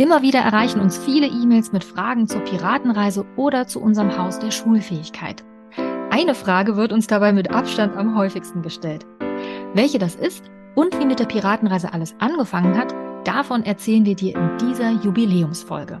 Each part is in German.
Immer wieder erreichen uns viele E-Mails mit Fragen zur Piratenreise oder zu unserem Haus der Schulfähigkeit. Eine Frage wird uns dabei mit Abstand am häufigsten gestellt. Welche das ist und wie mit der Piratenreise alles angefangen hat, davon erzählen wir dir in dieser Jubiläumsfolge.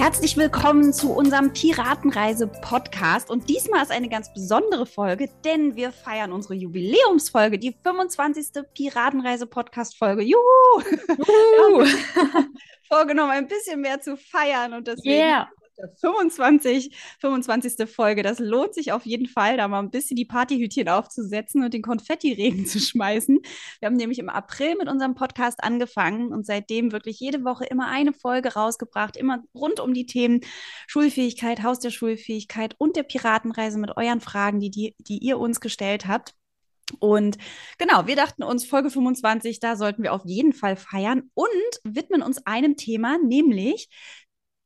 Herzlich willkommen zu unserem Piratenreise-Podcast. Und diesmal ist eine ganz besondere Folge, denn wir feiern unsere Jubiläumsfolge, die 25. Piratenreise-Podcast-Folge. Juhu! Juhu! vorgenommen, ein bisschen mehr zu feiern und deswegen yeah. 25, 25. Folge. Das lohnt sich auf jeden Fall, da mal ein bisschen die Partyhütchen aufzusetzen und den Konfettiregen zu schmeißen. Wir haben nämlich im April mit unserem Podcast angefangen und seitdem wirklich jede Woche immer eine Folge rausgebracht, immer rund um die Themen Schulfähigkeit, Haus der Schulfähigkeit und der Piratenreise mit euren Fragen, die, die, die ihr uns gestellt habt. Und genau, wir dachten uns, Folge 25, da sollten wir auf jeden Fall feiern und widmen uns einem Thema, nämlich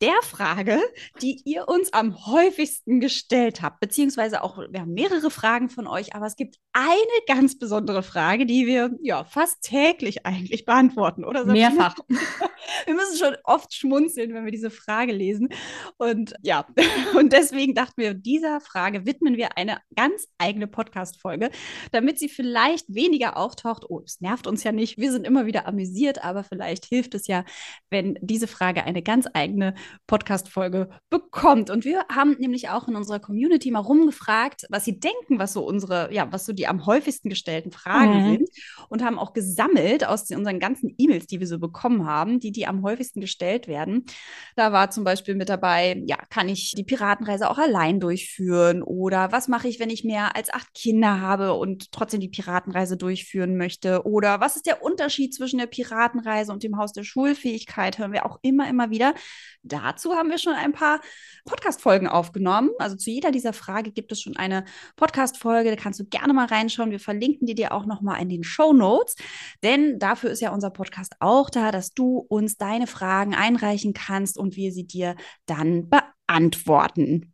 der Frage, die ihr uns am häufigsten gestellt habt, beziehungsweise auch, wir haben mehrere Fragen von euch, aber es gibt eine ganz besondere Frage, die wir ja fast täglich eigentlich beantworten, oder? Mehrfach. wir müssen schon oft schmunzeln, wenn wir diese Frage lesen. Und ja, und deswegen dachten wir, dieser Frage widmen wir eine ganz eigene Podcast-Folge, damit sie vielleicht weniger auftaucht. Oh, es nervt uns ja nicht. Wir sind immer wieder amüsiert, aber vielleicht hilft es ja, wenn diese Frage eine ganz eigene Podcast-Folge bekommt. Und wir haben nämlich auch in unserer Community mal rumgefragt, was sie denken, was so unsere, ja, was so die am häufigsten gestellten Fragen mhm. sind und haben auch gesammelt aus unseren ganzen E-Mails, die wir so bekommen haben, die, die am häufigsten gestellt werden. Da war zum Beispiel mit dabei, ja, kann ich die Piratenreise auch allein durchführen? Oder was mache ich, wenn ich mehr als acht Kinder habe und trotzdem die Piratenreise durchführen möchte? Oder was ist der Unterschied zwischen der Piratenreise und dem Haus der Schulfähigkeit? Hören wir auch immer, immer wieder. Dazu haben wir schon ein paar Podcast-Folgen aufgenommen. Also zu jeder dieser Frage gibt es schon eine Podcast-Folge. Da kannst du gerne mal reinschauen. Wir verlinken die dir auch nochmal in den Show Notes. Denn dafür ist ja unser Podcast auch da, dass du uns deine Fragen einreichen kannst und wir sie dir dann beantworten.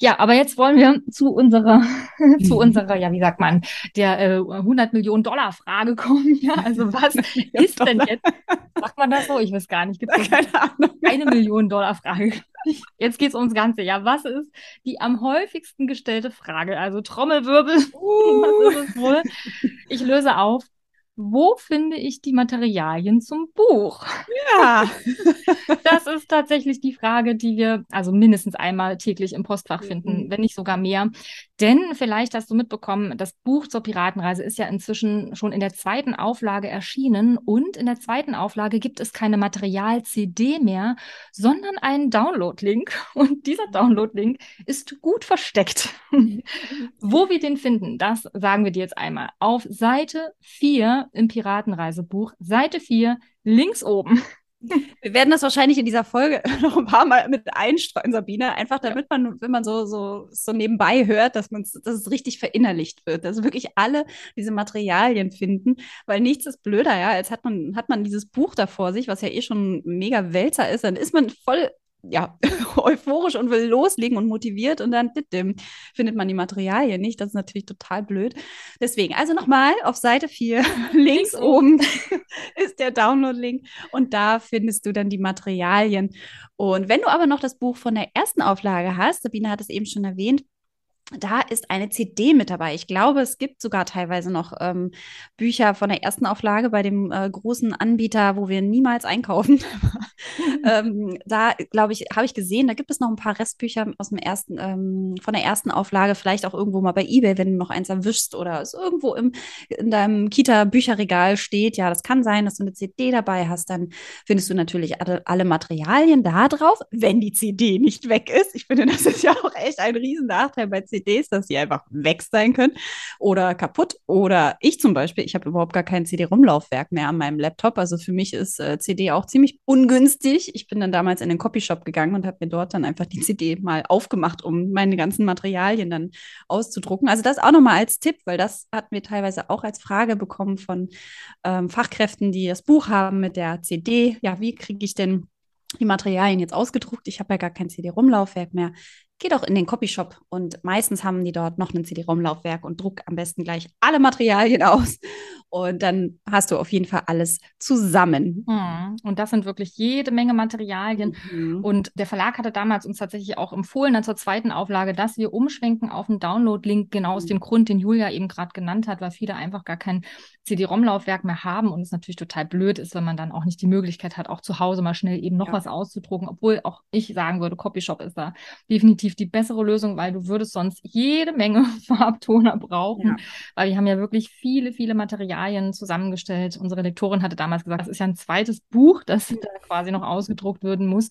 Ja, aber jetzt wollen wir zu unserer, zu unserer, ja, wie sagt man, der äh, 100 Millionen Dollar Frage kommen. Ja, also was ist denn jetzt? Sagt man das so? Ich weiß gar nicht. Gibt es keine Ahnung. Eine Million Dollar Frage. Jetzt geht es ums Ganze. Ja, was ist die am häufigsten gestellte Frage? Also Trommelwirbel. Uh. Was ist es wohl? Ich löse auf wo finde ich die Materialien zum Buch? Ja. das ist tatsächlich die Frage, die wir also mindestens einmal täglich im Postfach finden, mhm. wenn nicht sogar mehr. Denn vielleicht hast du mitbekommen, das Buch zur Piratenreise ist ja inzwischen schon in der zweiten Auflage erschienen und in der zweiten Auflage gibt es keine Material-CD mehr, sondern einen Download-Link und dieser Download-Link ist gut versteckt. Wo wir den finden, das sagen wir dir jetzt einmal. Auf Seite 4 im Piratenreisebuch, Seite 4, links oben. Wir werden das wahrscheinlich in dieser Folge noch ein paar Mal mit einstreuen, Sabine, einfach damit man, wenn man so, so, so nebenbei hört, dass, man dass es richtig verinnerlicht wird, dass wirklich alle diese Materialien finden, weil nichts ist blöder, ja, als hat man, hat man dieses Buch da vor sich, was ja eh schon mega Wälzer ist, dann ist man voll ja, euphorisch und will loslegen und motiviert und dann dittim, findet man die Materialien nicht. Das ist natürlich total blöd. Deswegen, also nochmal auf Seite 4, links oben ist der Download-Link und da findest du dann die Materialien. Und wenn du aber noch das Buch von der ersten Auflage hast, Sabine hat es eben schon erwähnt, da ist eine CD mit dabei. Ich glaube, es gibt sogar teilweise noch ähm, Bücher von der ersten Auflage bei dem äh, großen Anbieter, wo wir niemals einkaufen. ähm, da, glaube ich, habe ich gesehen, da gibt es noch ein paar Restbücher aus dem ersten, ähm, von der ersten Auflage, vielleicht auch irgendwo mal bei eBay, wenn du noch eins erwischst oder es irgendwo im, in deinem Kita-Bücherregal steht. Ja, das kann sein, dass du eine CD dabei hast. Dann findest du natürlich alle, alle Materialien da drauf, wenn die CD nicht weg ist. Ich finde, das ist ja auch echt ein Riesennachteil bei CD. CDs, dass sie einfach weg sein können oder kaputt. Oder ich zum Beispiel, ich habe überhaupt gar kein CD-Rumlaufwerk mehr an meinem Laptop. Also für mich ist äh, CD auch ziemlich ungünstig. Ich bin dann damals in den Copyshop gegangen und habe mir dort dann einfach die CD mal aufgemacht, um meine ganzen Materialien dann auszudrucken. Also das auch nochmal als Tipp, weil das hatten wir teilweise auch als Frage bekommen von ähm, Fachkräften, die das Buch haben mit der CD. Ja, wie kriege ich denn die Materialien jetzt ausgedruckt. Ich habe ja gar kein CD-Rumlaufwerk mehr geh doch in den Copyshop und meistens haben die dort noch ein CD-ROM-Laufwerk und druck am besten gleich alle Materialien aus und dann hast du auf jeden Fall alles zusammen. Hm. Und das sind wirklich jede Menge Materialien. Mhm. Und der Verlag hatte damals uns tatsächlich auch empfohlen, dann zur zweiten Auflage, dass wir umschwenken auf einen Download-Link, genau aus mhm. dem Grund, den Julia eben gerade genannt hat, weil viele einfach gar kein CD-ROM-Laufwerk mehr haben und es natürlich total blöd ist, wenn man dann auch nicht die Möglichkeit hat, auch zu Hause mal schnell eben noch ja. was auszudrucken, obwohl auch ich sagen würde, Copyshop ist da definitiv die bessere Lösung, weil du würdest sonst jede Menge Farbtoner brauchen, ja. weil wir haben ja wirklich viele, viele Materialien zusammengestellt. Unsere Lektorin hatte damals gesagt, das ist ja ein zweites Buch, das quasi noch ausgedruckt werden muss.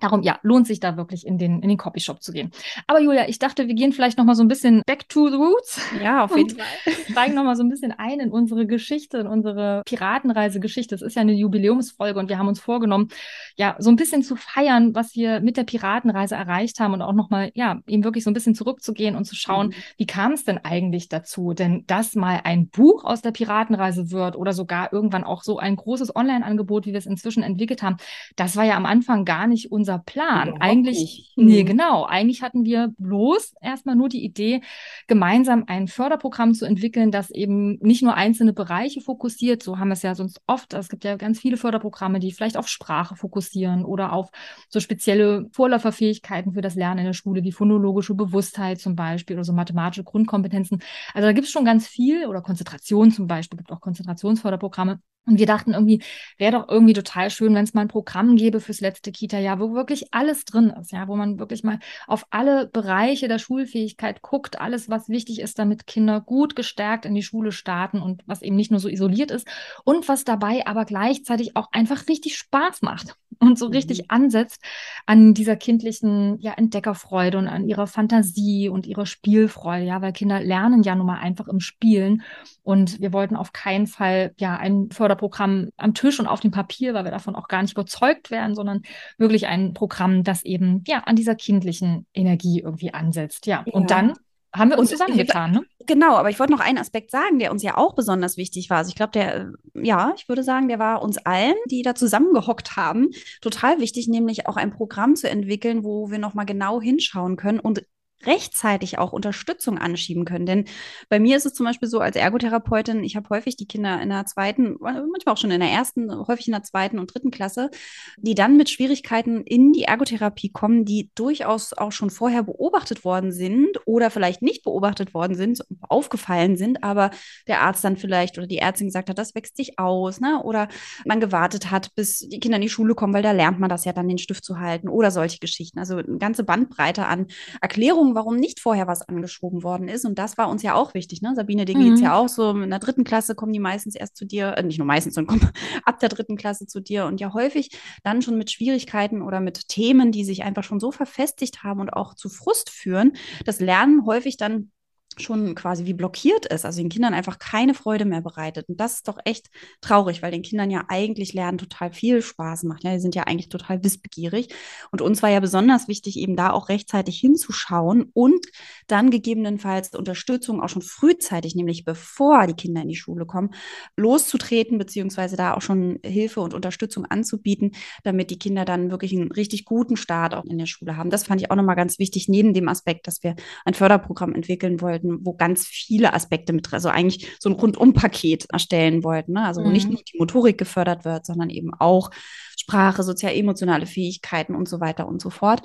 Darum, ja, lohnt sich da wirklich in den, in den Copyshop zu gehen. Aber Julia, ich dachte, wir gehen vielleicht nochmal so ein bisschen back to the roots. Ja, auf jeden Fall. Steigen nochmal so ein bisschen ein in unsere Geschichte, in unsere Piratenreise-Geschichte. Es ist ja eine Jubiläumsfolge und wir haben uns vorgenommen, ja, so ein bisschen zu feiern, was wir mit der Piratenreise erreicht haben und auch nochmal, ja, eben wirklich so ein bisschen zurückzugehen und zu schauen, mhm. wie kam es denn eigentlich dazu? Denn dass mal ein Buch aus der Piratenreise wird oder sogar irgendwann auch so ein großes Online-Angebot, wie wir es inzwischen entwickelt haben, das war ja am Anfang gar nicht unser Plan. Überhaupt eigentlich, nicht. nee, mhm. genau. Eigentlich hatten wir bloß erstmal nur die Idee, gemeinsam ein Förderprogramm zu entwickeln, das eben nicht nur einzelne Bereiche fokussiert. So haben wir es ja sonst oft. Es gibt ja ganz viele Förderprogramme, die vielleicht auf Sprache fokussieren oder auf so spezielle Vorläuferfähigkeiten für das Lernen in der Schule, wie phonologische Bewusstheit zum Beispiel oder so mathematische Grundkompetenzen. Also da gibt es schon ganz viel oder Konzentration zum Beispiel, gibt auch Konzentrationsförderprogramme. Und wir dachten irgendwie, wäre doch irgendwie total schön, wenn es mal ein Programm gäbe fürs letzte Kita-Jahr, wo wirklich alles drin ist, ja, wo man wirklich mal auf alle Bereiche der Schulfähigkeit guckt, alles, was wichtig ist, damit Kinder gut gestärkt in die Schule starten und was eben nicht nur so isoliert ist und was dabei aber gleichzeitig auch einfach richtig Spaß macht und so richtig mhm. ansetzt an dieser kindlichen ja, Entdeckerfreude und an ihrer Fantasie und ihrer Spielfreude, ja, weil Kinder lernen ja nun mal einfach im Spielen und wir wollten auf keinen Fall ja ein Förderprogramm am Tisch und auf dem Papier, weil wir davon auch gar nicht überzeugt werden, sondern wirklich ein Programm, das eben ja an dieser kindlichen Energie irgendwie ansetzt. Ja, ja. und dann haben wir uns zusammengetan, ne? Genau, aber ich wollte noch einen Aspekt sagen, der uns ja auch besonders wichtig war. Also ich glaube, der, ja, ich würde sagen, der war uns allen, die da zusammengehockt haben, total wichtig, nämlich auch ein Programm zu entwickeln, wo wir nochmal genau hinschauen können und rechtzeitig auch Unterstützung anschieben können. Denn bei mir ist es zum Beispiel so als Ergotherapeutin, ich habe häufig die Kinder in der zweiten, manchmal auch schon in der ersten, häufig in der zweiten und dritten Klasse, die dann mit Schwierigkeiten in die Ergotherapie kommen, die durchaus auch schon vorher beobachtet worden sind oder vielleicht nicht beobachtet worden sind, aufgefallen sind, aber der Arzt dann vielleicht oder die Ärztin gesagt hat, das wächst sich aus, ne? oder man gewartet hat, bis die Kinder in die Schule kommen, weil da lernt man das ja dann, den Stift zu halten oder solche Geschichten. Also eine ganze Bandbreite an Erklärungen Erklärung, warum nicht vorher was angeschoben worden ist. Und das war uns ja auch wichtig. Ne? Sabine, dir mhm. geht es ja auch so. In der dritten Klasse kommen die meistens erst zu dir, äh, nicht nur meistens, sondern kommen ab der dritten Klasse zu dir. Und ja häufig dann schon mit Schwierigkeiten oder mit Themen, die sich einfach schon so verfestigt haben und auch zu Frust führen. Das Lernen häufig dann schon quasi wie blockiert ist, also den Kindern einfach keine Freude mehr bereitet. Und das ist doch echt traurig, weil den Kindern ja eigentlich Lernen total viel Spaß macht. Ja, die sind ja eigentlich total wissbegierig. Und uns war ja besonders wichtig, eben da auch rechtzeitig hinzuschauen und dann gegebenenfalls Unterstützung auch schon frühzeitig, nämlich bevor die Kinder in die Schule kommen, loszutreten, beziehungsweise da auch schon Hilfe und Unterstützung anzubieten, damit die Kinder dann wirklich einen richtig guten Start auch in der Schule haben. Das fand ich auch nochmal ganz wichtig, neben dem Aspekt, dass wir ein Förderprogramm entwickeln wollten wollten, wo ganz viele Aspekte mit, also eigentlich so ein Rundum-Paket erstellen wollten. Ne? Also wo mhm. nicht nur die Motorik gefördert wird, sondern eben auch Sprache, sozial-emotionale Fähigkeiten und so weiter und so fort.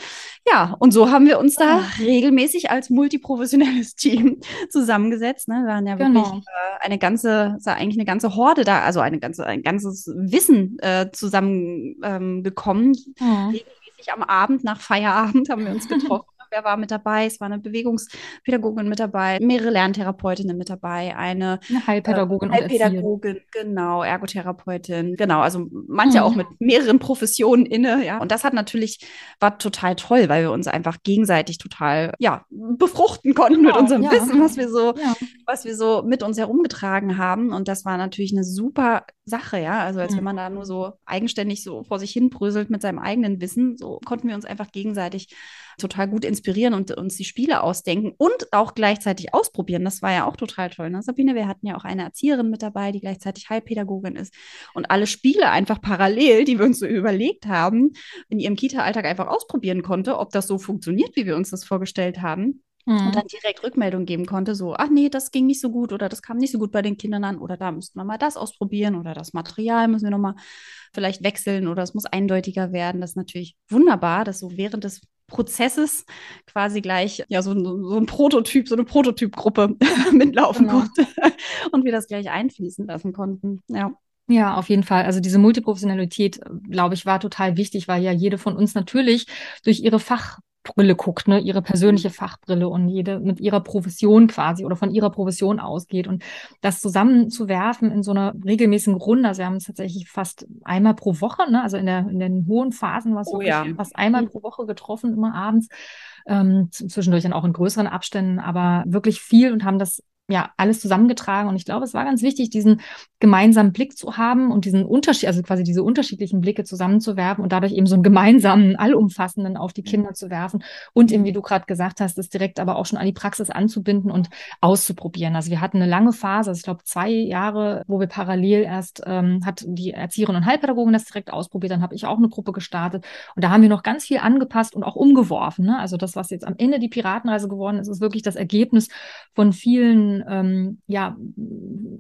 Ja, und so haben wir uns da ja. regelmäßig als multiprofessionelles Team zusammengesetzt. Ne? Wir waren ja genau. wirklich äh, eine ganze, eigentlich eine ganze Horde da, also eine ganze, ein ganzes Wissen äh, zusammengekommen. Ähm, ja. Regelmäßig am Abend nach Feierabend haben wir uns getroffen wer war mit dabei? Es war eine Bewegungspädagogin mit dabei, mehrere Lerntherapeutinnen mit dabei, eine, eine Heilpädagogin, äh, Heilpädagogin, genau, Ergotherapeutin, genau, also manche mhm. auch mit mehreren Professionen inne, ja. Und das hat natürlich, war total toll, weil wir uns einfach gegenseitig total, ja, befruchten konnten genau, mit unserem ja. Wissen, was wir so, ja. was wir so mit uns herumgetragen haben. Und das war natürlich eine super Sache, ja. Also als mhm. wenn man da nur so eigenständig so vor sich hin bröselt mit seinem eigenen Wissen, so konnten wir uns einfach gegenseitig total gut inspirieren und uns die Spiele ausdenken und auch gleichzeitig ausprobieren. Das war ja auch total toll. Ne? Sabine, wir hatten ja auch eine Erzieherin mit dabei, die gleichzeitig Heilpädagogin ist und alle Spiele einfach parallel, die wir uns so überlegt haben, in ihrem Kita-Alltag einfach ausprobieren konnte, ob das so funktioniert, wie wir uns das vorgestellt haben. Mhm. Und dann direkt Rückmeldung geben konnte, so, ach nee, das ging nicht so gut oder das kam nicht so gut bei den Kindern an oder da müssten wir mal das ausprobieren oder das Material müssen wir nochmal vielleicht wechseln oder es muss eindeutiger werden. Das ist natürlich wunderbar, dass so während des Prozesses quasi gleich ja so, so ein Prototyp, so eine Prototypgruppe mitlaufen genau. konnte und wir das gleich einfließen lassen konnten. Ja. Ja, auf jeden Fall. Also diese Multiprofessionalität, glaube ich, war total wichtig, weil ja jede von uns natürlich durch ihre Fach Brille guckt, ne, ihre persönliche Fachbrille und jede mit ihrer Profession quasi oder von ihrer Profession ausgeht und das zusammenzuwerfen in so einer regelmäßigen Runde. Also wir haben es tatsächlich fast einmal pro Woche, ne, also in der in den hohen Phasen was oh, ja. fast einmal mhm. pro Woche getroffen, immer abends. Ähm, zwischendurch dann auch in größeren Abständen, aber wirklich viel und haben das ja, alles zusammengetragen. Und ich glaube, es war ganz wichtig, diesen gemeinsamen Blick zu haben und diesen Unterschied, also quasi diese unterschiedlichen Blicke zusammenzuwerfen und dadurch eben so einen gemeinsamen, allumfassenden auf die. Kinder zu werfen und eben, wie du gerade gesagt hast, das direkt aber auch schon an die Praxis anzubinden und auszuprobieren. Also wir hatten eine lange Phase, also ich glaube zwei Jahre, wo wir parallel erst ähm, hat die Erzieherin und Heilpädagogin das direkt ausprobiert, dann habe ich auch eine Gruppe gestartet und da haben wir noch ganz viel angepasst und auch umgeworfen. Ne? Also das, was jetzt am Ende die Piratenreise geworden ist, ist wirklich das Ergebnis von vielen ähm, ja,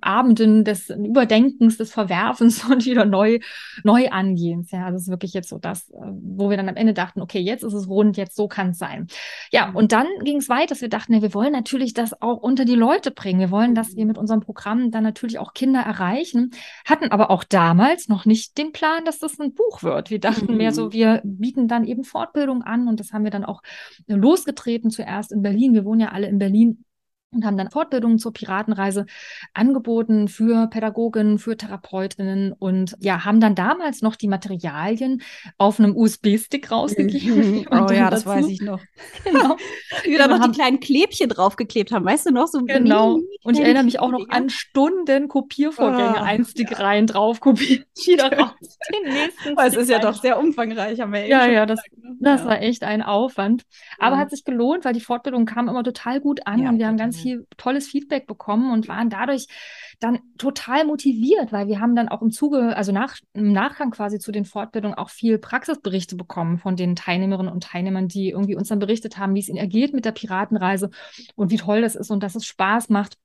Abenden des Überdenkens, des Verwerfens und wieder neu, neu angehens. Ja, es ist wirklich jetzt so das, äh, wo wir dann am Ende dachten, okay, jetzt ist es rund, jetzt so kann es sein. Ja, mhm. und dann ging es weiter, dass wir dachten, ja, wir wollen natürlich das auch unter die Leute bringen. Wir wollen, dass wir mit unserem Programm dann natürlich auch Kinder erreichen, hatten aber auch damals noch nicht den Plan, dass das ein Buch wird. Wir dachten mhm. mehr so, mhm. wir bieten dann eben Fortbildung an und das haben wir dann auch losgetreten zuerst in Berlin. Wir wohnen ja alle in Berlin und haben dann Fortbildungen zur Piratenreise angeboten für Pädagoginnen, für Therapeutinnen und ja, haben dann damals noch die Materialien auf einem USB-Stick rausgegeben. Mhm. Oh ja, das dazu, weiß ich noch. Genau. Wir da noch die kleinen Klebchen draufgeklebt haben, weißt du noch? So genau. Und ich erinnere mich auch noch an Stunden Kopiervorgänge, oh, ein Stick ja. rein, drauf kopieren, wieder raus. Den nächsten es ist ja doch sehr umfangreich, haben wir ja, ja, das, ne? das ja. war echt ein Aufwand. Aber ja. hat sich gelohnt, weil die Fortbildung kam immer total gut an und wir haben ganz viel tolles Feedback bekommen und waren dadurch dann total motiviert, weil wir haben dann auch im Zuge, also nach, im Nachgang quasi zu den Fortbildungen auch viel Praxisberichte bekommen von den Teilnehmerinnen und Teilnehmern, die irgendwie uns dann berichtet haben, wie es ihnen ergeht mit der Piratenreise und wie toll das ist und dass es Spaß macht.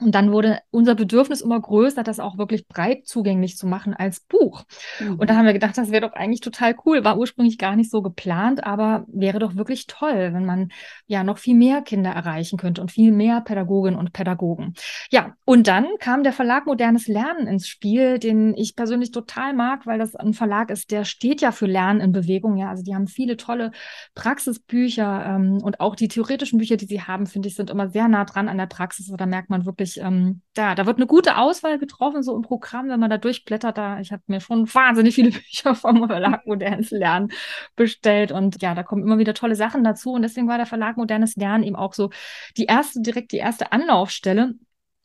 Und dann wurde unser Bedürfnis immer größer, das auch wirklich breit zugänglich zu machen als Buch. Mhm. Und da haben wir gedacht, das wäre doch eigentlich total cool. War ursprünglich gar nicht so geplant, aber wäre doch wirklich toll, wenn man ja noch viel mehr Kinder erreichen könnte und viel mehr Pädagoginnen und Pädagogen. Ja, und dann kam der Verlag Modernes Lernen ins Spiel, den ich persönlich total mag, weil das ein Verlag ist, der steht ja für Lernen in Bewegung. Ja, also die haben viele tolle Praxisbücher ähm, und auch die theoretischen Bücher, die sie haben, finde ich, sind immer sehr nah dran an der Praxis. Da merkt man wirklich, wirklich, ähm, da, da wird eine gute Auswahl getroffen, so im Programm, wenn man da durchblättert. Da, ich habe mir schon wahnsinnig viele Bücher vom Verlag Modernes Lernen bestellt und ja, da kommen immer wieder tolle Sachen dazu. Und deswegen war der Verlag Modernes Lernen eben auch so die erste, direkt die erste Anlaufstelle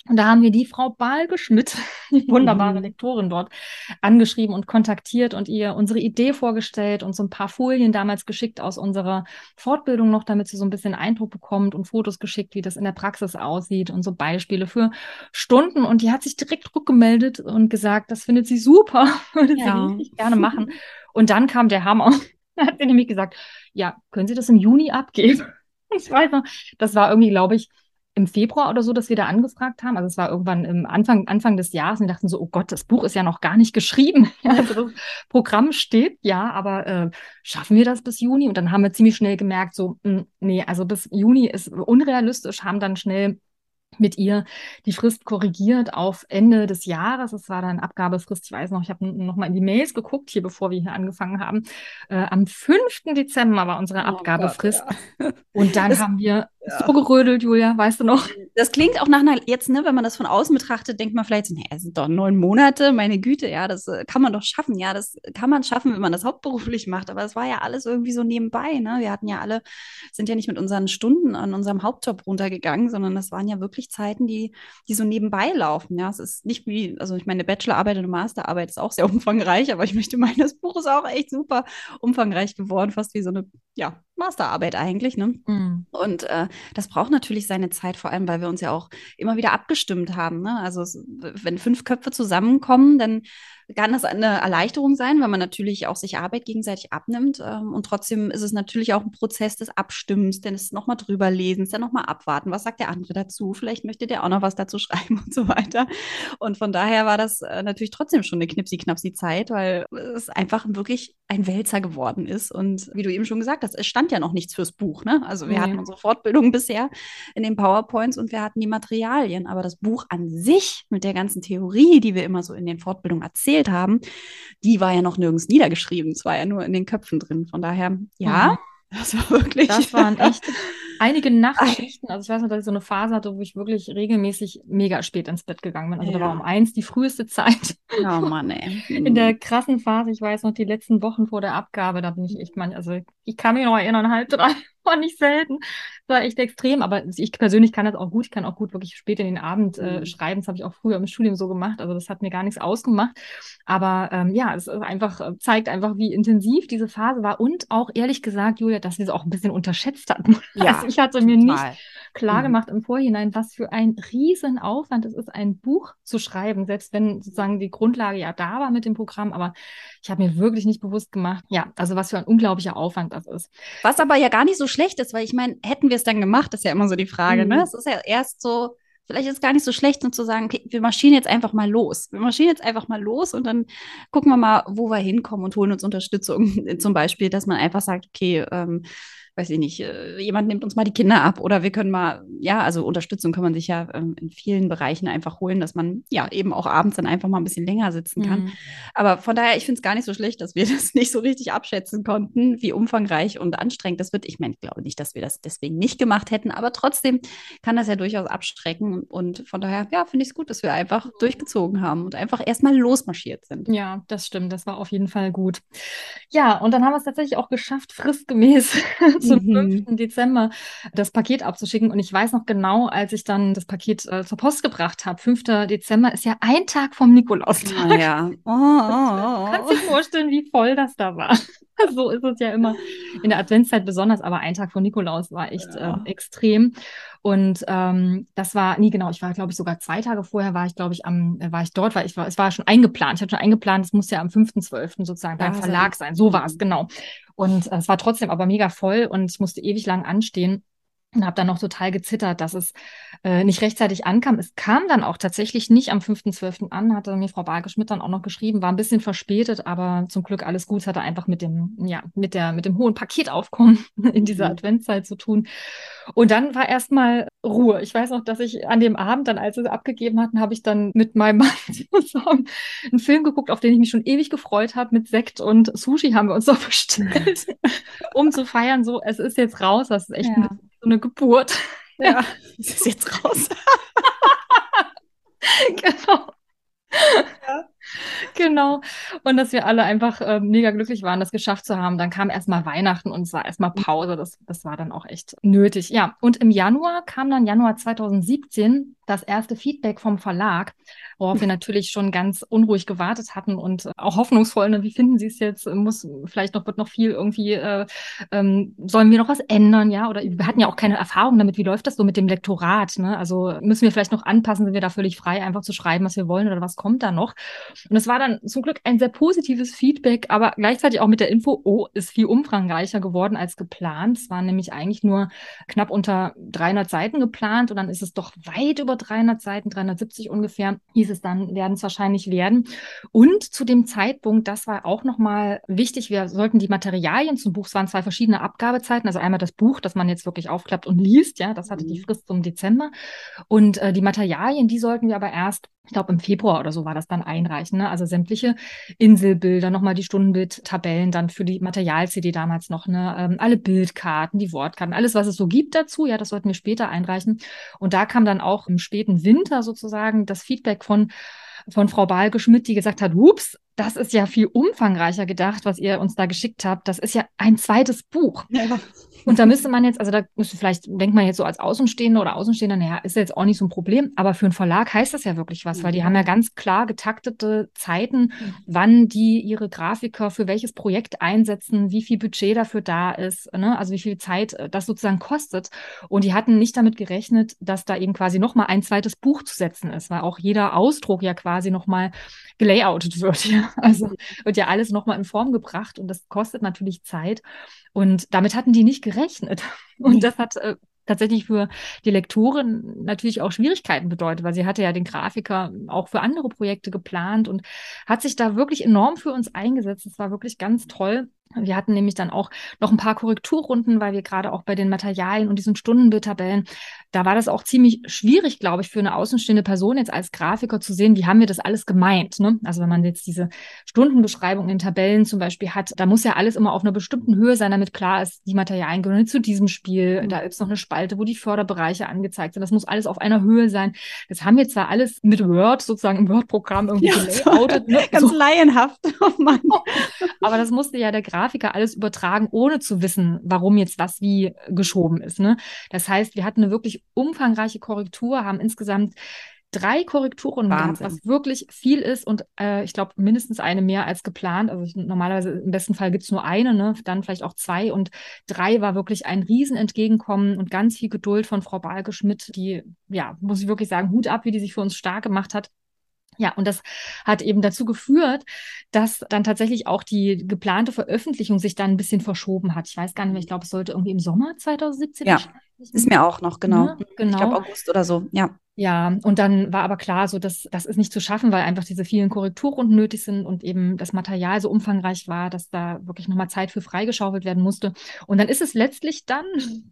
und da haben wir die Frau Balge-Schmidt, die wunderbare mhm. Lektorin dort, angeschrieben und kontaktiert und ihr unsere Idee vorgestellt und so ein paar Folien damals geschickt aus unserer Fortbildung noch, damit sie so ein bisschen Eindruck bekommt und Fotos geschickt, wie das in der Praxis aussieht und so Beispiele für Stunden. Und die hat sich direkt rückgemeldet und gesagt, das findet sie super, würde ja. sie richtig gerne machen. Und dann kam der Hammer. Da hat sie nämlich gesagt, ja, können Sie das im Juni abgeben? Ich weiß noch, das war irgendwie, glaube ich, im Februar oder so, dass wir da angefragt haben. Also es war irgendwann im Anfang, Anfang des Jahres und wir dachten so, oh Gott, das Buch ist ja noch gar nicht geschrieben. also das Programm steht, ja, aber äh, schaffen wir das bis Juni? Und dann haben wir ziemlich schnell gemerkt, so, mh, hm, nee, also bis Juni ist unrealistisch, haben dann schnell mit ihr die Frist korrigiert auf Ende des Jahres. Es war dann Abgabefrist, ich weiß noch, ich habe noch mal in die Mails geguckt, hier bevor wir hier angefangen haben. Äh, am 5. Dezember war unsere oh Abgabefrist. Gott, ja. Und dann das, haben wir ja. so gerödelt, Julia, weißt du noch? Das klingt auch nach einer, jetzt, ne, wenn man das von außen betrachtet, denkt man vielleicht so, nee, es sind doch neun Monate, meine Güte, ja, das äh, kann man doch schaffen. Ja, das kann man schaffen, wenn man das hauptberuflich macht. Aber es war ja alles irgendwie so nebenbei, ne? Wir hatten ja alle, sind ja nicht mit unseren Stunden an unserem Hauptjob runtergegangen, sondern das waren ja wirklich Zeiten, die, die so nebenbei laufen. Ja, es ist nicht wie, also ich meine, Bachelorarbeit und Masterarbeit ist auch sehr umfangreich, aber ich möchte meinen, das Buch ist auch echt super umfangreich geworden, fast wie so eine, ja, Masterarbeit eigentlich. Ne? Mhm. Und äh, das braucht natürlich seine Zeit, vor allem, weil wir uns ja auch immer wieder abgestimmt haben. Ne? Also es, wenn fünf Köpfe zusammenkommen, dann kann das eine Erleichterung sein, weil man natürlich auch sich Arbeit gegenseitig abnimmt. Ähm, und trotzdem ist es natürlich auch ein Prozess des Abstimmens, denn es nochmal drüber lesen, dann nochmal abwarten, was sagt der andere dazu, vielleicht möchte der auch noch was dazu schreiben und so weiter. Und von daher war das äh, natürlich trotzdem schon eine knipsi-knapsi Zeit, weil es einfach wirklich ein Wälzer geworden ist. Und wie du eben schon gesagt hast, es stand ja noch nichts fürs Buch. Ne? Also wir mhm. hatten unsere Fortbildung bisher in den PowerPoints und wir hatten die Materialien, aber das Buch an sich mit der ganzen Theorie, die wir immer so in den Fortbildungen erzählt haben, die war ja noch nirgends niedergeschrieben. Es war ja nur in den Köpfen drin. Von daher, ja, mhm. das war wirklich. Das waren echt einige Nachtschichten. Also ich weiß noch, dass ich so eine Phase hatte, wo ich wirklich regelmäßig mega spät ins Bett gegangen bin. Also ja. da war um eins die früheste Zeit. Oh Mann, ey. In der krassen Phase, ich weiß noch, die letzten Wochen vor der Abgabe, da bin ich echt manchmal, also ich kann mich noch erinnern, halb drei war nicht selten. Das war echt extrem, aber ich persönlich kann das auch gut. Ich kann auch gut wirklich spät in den Abend äh, mhm. schreiben. Das habe ich auch früher im Studium so gemacht. Also das hat mir gar nichts ausgemacht. Aber ähm, ja, es ist einfach, äh, zeigt einfach, wie intensiv diese Phase war und auch ehrlich gesagt, Julia, dass wir es auch ein bisschen unterschätzt hatten. Ja, also ich hatte mir total. nicht klar mhm. gemacht im Vorhinein, was für ein Riesenaufwand es ist, ein Buch zu schreiben, selbst wenn sozusagen die Grundlage ja da war mit dem Programm. Aber ich habe mir wirklich nicht bewusst gemacht, ja, also was für ein unglaublicher Aufwand das ist. Was aber ja gar nicht so schlecht ist, weil ich meine, hätten wir es dann gemacht, ist ja immer so die Frage, ne? mhm. ne? Es ist ja erst so, vielleicht ist es gar nicht so schlecht, um zu sagen, okay, wir marschieren jetzt einfach mal los. Wir marschieren jetzt einfach mal los und dann gucken wir mal, wo wir hinkommen und holen uns Unterstützung. Zum Beispiel, dass man einfach sagt, okay, ähm, weiß ich nicht, äh, jemand nimmt uns mal die Kinder ab oder wir können mal, ja, also Unterstützung kann man sich ja ähm, in vielen Bereichen einfach holen, dass man ja eben auch abends dann einfach mal ein bisschen länger sitzen kann. Mhm. Aber von daher, ich finde es gar nicht so schlecht, dass wir das nicht so richtig abschätzen konnten, wie umfangreich und anstrengend das wird. Ich meine, ich glaube nicht, dass wir das deswegen nicht gemacht hätten, aber trotzdem kann das ja durchaus abstrecken und von daher, ja, finde ich es gut, dass wir einfach durchgezogen haben und einfach erstmal losmarschiert sind. Ja, das stimmt, das war auf jeden Fall gut. Ja, und dann haben wir es tatsächlich auch geschafft, fristgemäß zum mhm. 5. Dezember das Paket abzuschicken. Und ich weiß noch genau, als ich dann das Paket äh, zur Post gebracht habe, 5. Dezember ist ja ein Tag vom Nikolaustag. Ah, ja. Oh, oh, oh. Kannst du dir vorstellen, wie voll das da war? so ist es ja immer in der Adventszeit besonders, aber ein Tag vor Nikolaus war echt ja. äh, extrem. Und ähm, das war nie genau. Ich war, glaube ich, sogar zwei Tage vorher war ich, glaube ich, am, äh, war ich dort, weil ich war, es war schon eingeplant. Ich hatte schon eingeplant, es muss ja am 5.12. sozusagen beim Verlag sein. So war es, genau. Und äh, es war trotzdem aber mega voll und ich musste ewig lang anstehen und habe dann noch total gezittert, dass es äh, nicht rechtzeitig ankam. Es kam dann auch tatsächlich nicht am 5.12. an, hatte mir Frau Barge-Schmidt dann auch noch geschrieben, war ein bisschen verspätet, aber zum Glück alles gut. Hatte einfach mit dem, ja, mit der, mit dem hohen Paketaufkommen in dieser mhm. Adventszeit zu tun. Und dann war erstmal Ruhe. Ich weiß noch, dass ich an dem Abend dann, als sie es abgegeben hatten, habe ich dann mit meinem Mann zusammen einen Film geguckt, auf den ich mich schon ewig gefreut habe. Mit Sekt und Sushi haben wir uns noch bestellt, um zu feiern. So, es ist jetzt raus. Das ist echt ja. ein so eine Geburt. Ja, es ist jetzt raus. genau. Ja. Genau. Und dass wir alle einfach äh, mega glücklich waren, das geschafft zu haben. Dann kam erstmal Weihnachten und es war erstmal Pause. Das, das war dann auch echt nötig. Ja, und im Januar kam dann Januar 2017 das erste Feedback vom Verlag, worauf wir natürlich schon ganz unruhig gewartet hatten und auch hoffnungsvoll, ne, wie finden Sie es jetzt? Muss vielleicht noch, wird noch viel irgendwie, äh, ähm, sollen wir noch was ändern, ja? Oder wir hatten ja auch keine Erfahrung damit, wie läuft das so mit dem Lektorat, ne? Also müssen wir vielleicht noch anpassen, sind wir da völlig frei, einfach zu schreiben, was wir wollen oder was kommt da noch? Und es war dann zum Glück ein sehr positives Feedback, aber gleichzeitig auch mit der Info, oh, ist viel umfangreicher geworden als geplant. Es waren nämlich eigentlich nur knapp unter 300 Seiten geplant und dann ist es doch weit über 300 Seiten, 370 ungefähr, hieß es dann, werden es wahrscheinlich werden. Und zu dem Zeitpunkt, das war auch nochmal wichtig, wir sollten die Materialien zum Buch, es waren zwei verschiedene Abgabezeiten, also einmal das Buch, das man jetzt wirklich aufklappt und liest, ja, das hatte die mhm. Frist zum Dezember. Und äh, die Materialien, die sollten wir aber erst ich glaube, im Februar oder so war das dann einreichen. Ne? Also sämtliche Inselbilder, nochmal die Stundenbild-Tabellen dann für die Material-CD damals noch, ne? Ähm, alle Bildkarten, die Wortkarten, alles, was es so gibt dazu, ja, das sollten wir später einreichen. Und da kam dann auch im späten Winter sozusagen das Feedback von von Frau Balge-Schmidt, die gesagt hat, ups, das ist ja viel umfangreicher gedacht, was ihr uns da geschickt habt. Das ist ja ein zweites Buch. Ja. Und da müsste man jetzt, also da müsste vielleicht, denkt man jetzt so als Außenstehender oder Außenstehender, naja, ist ja jetzt auch nicht so ein Problem, aber für einen Verlag heißt das ja wirklich was, weil die haben ja ganz klar getaktete Zeiten, wann die ihre Grafiker für welches Projekt einsetzen, wie viel Budget dafür da ist, ne? also wie viel Zeit äh, das sozusagen kostet. Und die hatten nicht damit gerechnet, dass da eben quasi nochmal ein zweites Buch zu setzen ist, weil auch jeder Ausdruck ja quasi nochmal gelayoutet wird. Ja? Also wird ja alles nochmal in Form gebracht und das kostet natürlich Zeit. Und damit hatten die nicht gerechnet. Und das hat äh, tatsächlich für die Lektorin natürlich auch Schwierigkeiten bedeutet, weil sie hatte ja den Grafiker auch für andere Projekte geplant und hat sich da wirklich enorm für uns eingesetzt. Es war wirklich ganz toll. Wir hatten nämlich dann auch noch ein paar Korrekturrunden, weil wir gerade auch bei den Materialien und diesen Stundenbildtabellen, da war das auch ziemlich schwierig, glaube ich, für eine außenstehende Person jetzt als Grafiker zu sehen, wie haben wir das alles gemeint. Ne? Also wenn man jetzt diese Stundenbeschreibung in Tabellen zum Beispiel hat, da muss ja alles immer auf einer bestimmten Höhe sein, damit klar ist, die Materialien gehören zu diesem Spiel. Mhm. Da ist noch eine Spalte, wo die Förderbereiche angezeigt sind. Das muss alles auf einer Höhe sein. Das haben wir zwar alles mit Word, sozusagen im Word-Programm irgendwie ja, gelayoutet. Ne? Ganz so. laienhaft. Oh Mann. Aber das musste ja der Grafiker Grafiker alles übertragen, ohne zu wissen, warum jetzt was wie geschoben ist. Ne? Das heißt, wir hatten eine wirklich umfangreiche Korrektur, haben insgesamt drei Korrekturen gehabt, was wirklich viel ist und äh, ich glaube mindestens eine mehr als geplant. Also ich, normalerweise im besten Fall gibt es nur eine, ne? dann vielleicht auch zwei und drei war wirklich ein Riesenentgegenkommen und ganz viel Geduld von Frau Balke-Schmidt, die, ja, muss ich wirklich sagen, Hut ab, wie die sich für uns stark gemacht hat. Ja, und das hat eben dazu geführt, dass dann tatsächlich auch die geplante Veröffentlichung sich dann ein bisschen verschoben hat. Ich weiß gar nicht mehr, ich glaube, es sollte irgendwie im Sommer 2017 Ja, ist mir auch noch, genau. Ja, genau. Ich glaube, August oder so, ja. Ja, und dann war aber klar, so dass das ist nicht zu schaffen, weil einfach diese vielen Korrekturrunden nötig sind und eben das Material so umfangreich war, dass da wirklich nochmal Zeit für freigeschaufelt werden musste. Und dann ist es letztlich dann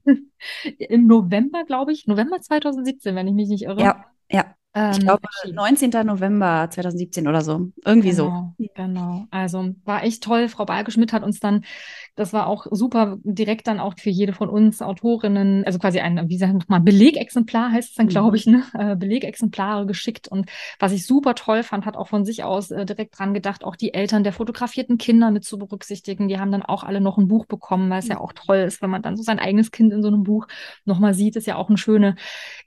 im November, glaube ich, November 2017, wenn ich mich nicht irre. Ja, ja. Ähm, ich glaube, 19. November 2017 oder so. Irgendwie genau, so. Genau. Also war echt toll. Frau Balke-Schmidt hat uns dann, das war auch super, direkt dann auch für jede von uns Autorinnen, also quasi ein, wie sagen wir mal, Belegexemplar heißt es dann, glaube mhm. ich, ne? Äh, Belegexemplare geschickt. Und was ich super toll fand, hat auch von sich aus äh, direkt dran gedacht, auch die Eltern der fotografierten Kinder mit zu berücksichtigen. Die haben dann auch alle noch ein Buch bekommen, weil es mhm. ja auch toll ist, wenn man dann so sein eigenes Kind in so einem Buch nochmal sieht, ist ja auch eine schöne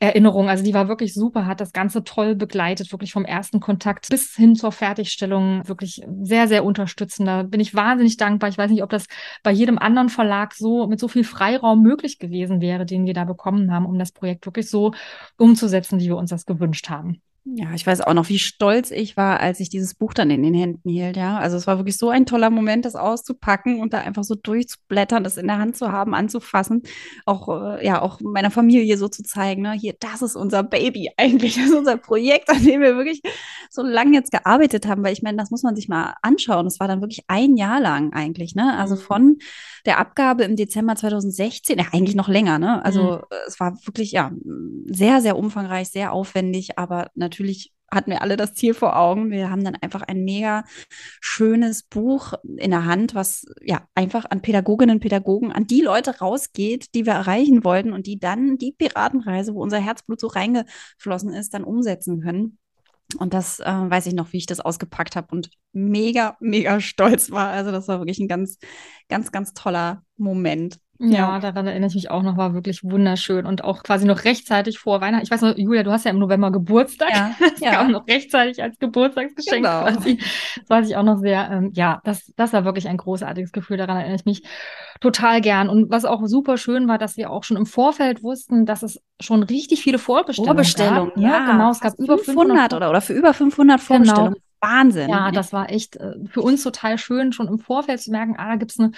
Erinnerung. Also die war wirklich super, hat das Ganze Ganze toll begleitet, wirklich vom ersten Kontakt bis hin zur Fertigstellung, wirklich sehr, sehr unterstützend. Da bin ich wahnsinnig dankbar. Ich weiß nicht, ob das bei jedem anderen Verlag so mit so viel Freiraum möglich gewesen wäre, den wir da bekommen haben, um das Projekt wirklich so umzusetzen, wie wir uns das gewünscht haben. Ja, ich weiß auch noch, wie stolz ich war, als ich dieses Buch dann in den Händen hielt. Ja, also es war wirklich so ein toller Moment, das auszupacken und da einfach so durchzublättern, das in der Hand zu haben, anzufassen, auch äh, ja auch meiner Familie so zu zeigen. Ne? Hier, das ist unser Baby eigentlich, das ist unser Projekt, an dem wir wirklich so lange jetzt gearbeitet haben, weil ich meine, das muss man sich mal anschauen. Das war dann wirklich ein Jahr lang eigentlich, ne? Also mhm. von der Abgabe im Dezember 2016, ja eigentlich noch länger, ne? Also mhm. es war wirklich ja sehr sehr umfangreich, sehr aufwendig, aber natürlich natürlich hatten wir alle das Ziel vor Augen. Wir haben dann einfach ein mega schönes Buch in der Hand, was ja einfach an Pädagoginnen und Pädagogen, an die Leute rausgeht, die wir erreichen wollten und die dann die Piratenreise, wo unser Herzblut so reingeflossen ist, dann umsetzen können. Und das äh, weiß ich noch, wie ich das ausgepackt habe und mega, mega stolz war. Also das war wirklich ein ganz, ganz, ganz toller Moment. Ja, daran erinnere ich mich auch noch, war wirklich wunderschön und auch quasi noch rechtzeitig vor Weihnachten. Ich weiß noch, Julia, du hast ja im November Geburtstag. Ja, das ja. kam noch rechtzeitig als Geburtstagsgeschenk genau. quasi. Das weiß ich auch noch sehr. Ähm, ja, das, das war wirklich ein großartiges Gefühl. Daran erinnere ich mich total gern. Und was auch super schön war, dass wir auch schon im Vorfeld wussten, dass es schon richtig viele Vorbestellungen Vorbestellungen, gab. Ne? Ja, genau. Es gab über 500, 500 oder, oder für über 500 genau. Vorbestellungen. Genau. Wahnsinn. Ja, das war echt äh, für uns total schön, schon im Vorfeld zu merken, ah, da gibt es eine,